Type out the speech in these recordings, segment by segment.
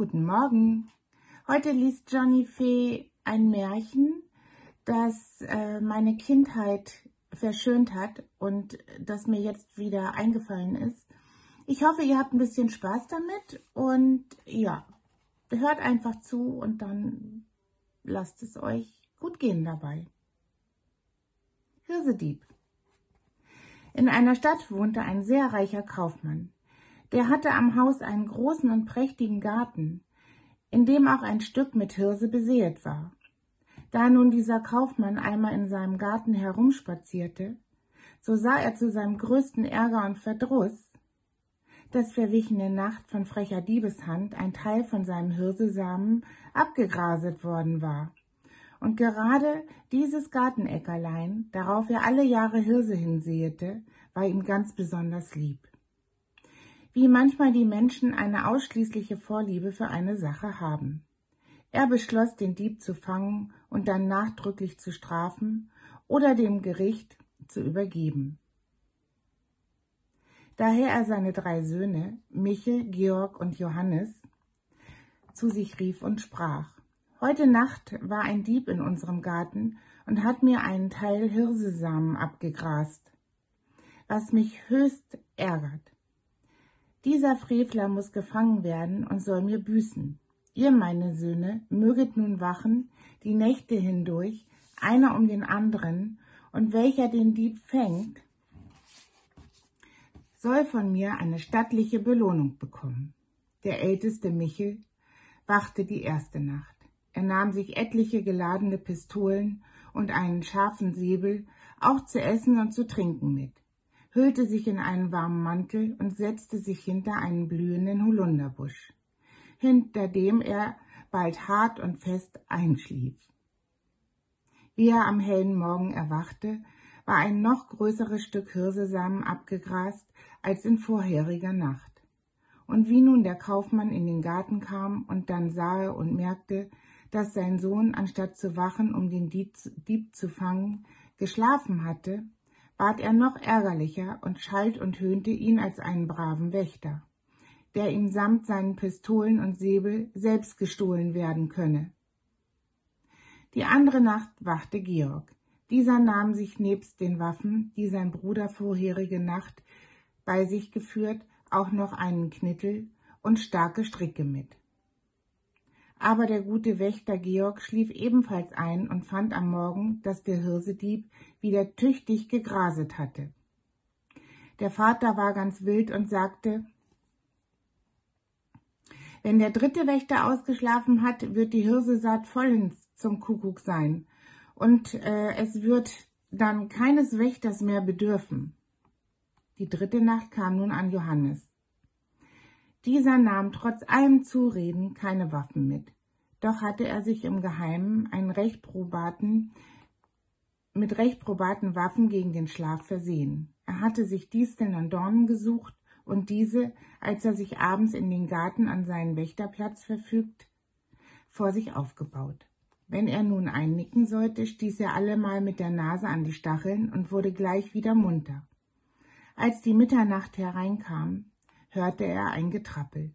Guten Morgen. Heute liest Johnny Fee ein Märchen, das äh, meine Kindheit verschönt hat und das mir jetzt wieder eingefallen ist. Ich hoffe, ihr habt ein bisschen Spaß damit und ja, hört einfach zu und dann lasst es euch gut gehen dabei. Hirsedieb. In einer Stadt wohnte ein sehr reicher Kaufmann. Der hatte am Haus einen großen und prächtigen Garten, in dem auch ein Stück mit Hirse besäet war. Da nun dieser Kaufmann einmal in seinem Garten herumspazierte, so sah er zu seinem größten Ärger und Verdruss, dass verwichene Nacht von frecher Diebeshand ein Teil von seinem Hirsesamen abgegraset worden war. Und gerade dieses Gartenäckerlein, darauf er alle Jahre Hirse hinsäete, war ihm ganz besonders lieb wie manchmal die Menschen eine ausschließliche Vorliebe für eine Sache haben. Er beschloss, den Dieb zu fangen und dann nachdrücklich zu strafen oder dem Gericht zu übergeben. Daher er seine drei Söhne, Michel, Georg und Johannes, zu sich rief und sprach, Heute Nacht war ein Dieb in unserem Garten und hat mir einen Teil Hirsesamen abgegrast, was mich höchst ärgert. Dieser Frevler muss gefangen werden und soll mir büßen. Ihr, meine Söhne, möget nun wachen, die Nächte hindurch, einer um den anderen, und welcher den Dieb fängt, soll von mir eine stattliche Belohnung bekommen. Der älteste Michel wachte die erste Nacht. Er nahm sich etliche geladene Pistolen und einen scharfen Säbel, auch zu essen und zu trinken mit hüllte sich in einen warmen Mantel und setzte sich hinter einen blühenden Holunderbusch, hinter dem er bald hart und fest einschlief. Wie er am hellen Morgen erwachte, war ein noch größeres Stück Hirsesamen abgegrast als in vorheriger Nacht. Und wie nun der Kaufmann in den Garten kam und dann sahe und merkte, dass sein Sohn, anstatt zu wachen, um den Dieb zu fangen, geschlafen hatte, ward er noch ärgerlicher und schalt und höhnte ihn als einen braven Wächter, der ihm samt seinen Pistolen und Säbel selbst gestohlen werden könne. Die andere Nacht wachte Georg. Dieser nahm sich nebst den Waffen, die sein Bruder vorherige Nacht bei sich geführt, auch noch einen Knittel und starke Stricke mit. Aber der gute Wächter Georg schlief ebenfalls ein und fand am Morgen, dass der Hirsedieb wieder tüchtig gegraset hatte. Der Vater war ganz wild und sagte, wenn der dritte Wächter ausgeschlafen hat, wird die Hirsesaat vollends zum Kuckuck sein, und äh, es wird dann keines Wächters mehr bedürfen. Die dritte Nacht kam nun an Johannes. Dieser nahm trotz allem Zureden keine Waffen mit. Doch hatte er sich im Geheimen einen recht probaten, mit recht probaten Waffen gegen den Schlaf versehen. Er hatte sich Disteln und Dornen gesucht und diese, als er sich abends in den Garten an seinen Wächterplatz verfügt, vor sich aufgebaut. Wenn er nun einnicken sollte, stieß er allemal mit der Nase an die Stacheln und wurde gleich wieder munter. Als die Mitternacht hereinkam, hörte er ein Getrappel.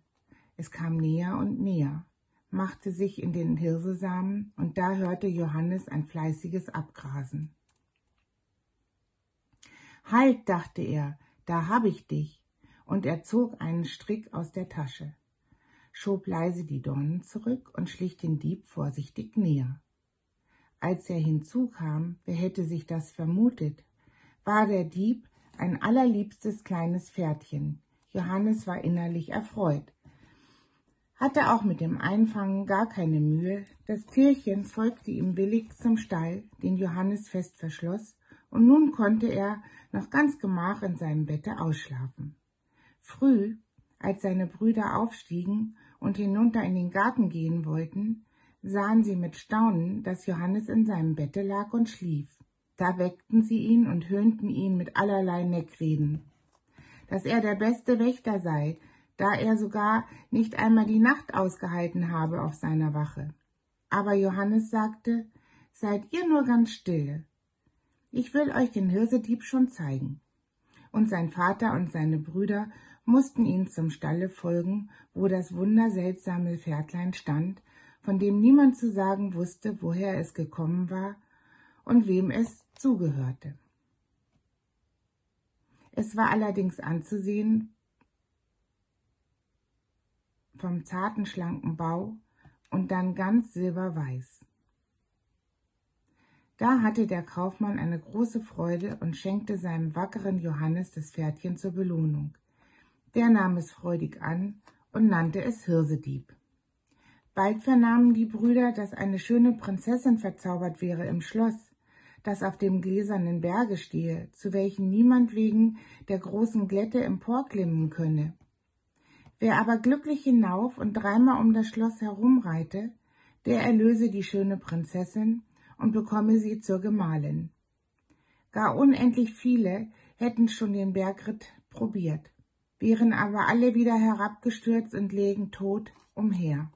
Es kam näher und näher, machte sich in den Hirsesamen, und da hörte Johannes ein fleißiges Abgrasen. Halt, dachte er, da hab ich dich, und er zog einen Strick aus der Tasche, schob leise die Dornen zurück und schlich den Dieb vorsichtig näher. Als er hinzukam, wer hätte sich das vermutet, war der Dieb ein allerliebstes kleines Pferdchen, Johannes war innerlich erfreut, hatte auch mit dem Einfangen gar keine Mühe. Das Tierchen folgte ihm willig zum Stall, den Johannes fest verschloss, und nun konnte er noch ganz gemach in seinem Bette ausschlafen. Früh, als seine Brüder aufstiegen und hinunter in den Garten gehen wollten, sahen sie mit Staunen, dass Johannes in seinem Bette lag und schlief. Da weckten sie ihn und höhnten ihn mit allerlei Neckreden dass er der beste Wächter sei, da er sogar nicht einmal die Nacht ausgehalten habe auf seiner Wache. Aber Johannes sagte, Seid ihr nur ganz stille. Ich will euch den Hirsedieb schon zeigen. Und sein Vater und seine Brüder mussten ihn zum Stalle folgen, wo das wunderseltsame Pferdlein stand, von dem niemand zu sagen wusste, woher es gekommen war und wem es zugehörte. Es war allerdings anzusehen vom zarten, schlanken Bau und dann ganz silberweiß. Da hatte der Kaufmann eine große Freude und schenkte seinem wackeren Johannes das Pferdchen zur Belohnung. Der nahm es freudig an und nannte es Hirsedieb. Bald vernahmen die Brüder, dass eine schöne Prinzessin verzaubert wäre im Schloss, das auf dem gläsernen Berge stehe, zu welchen niemand wegen der großen Glätte emporklimmen könne. Wer aber glücklich hinauf und dreimal um das Schloss herumreite, der erlöse die schöne Prinzessin und bekomme sie zur Gemahlin. Gar unendlich viele hätten schon den Bergritt probiert, wären aber alle wieder herabgestürzt und lägen tot umher.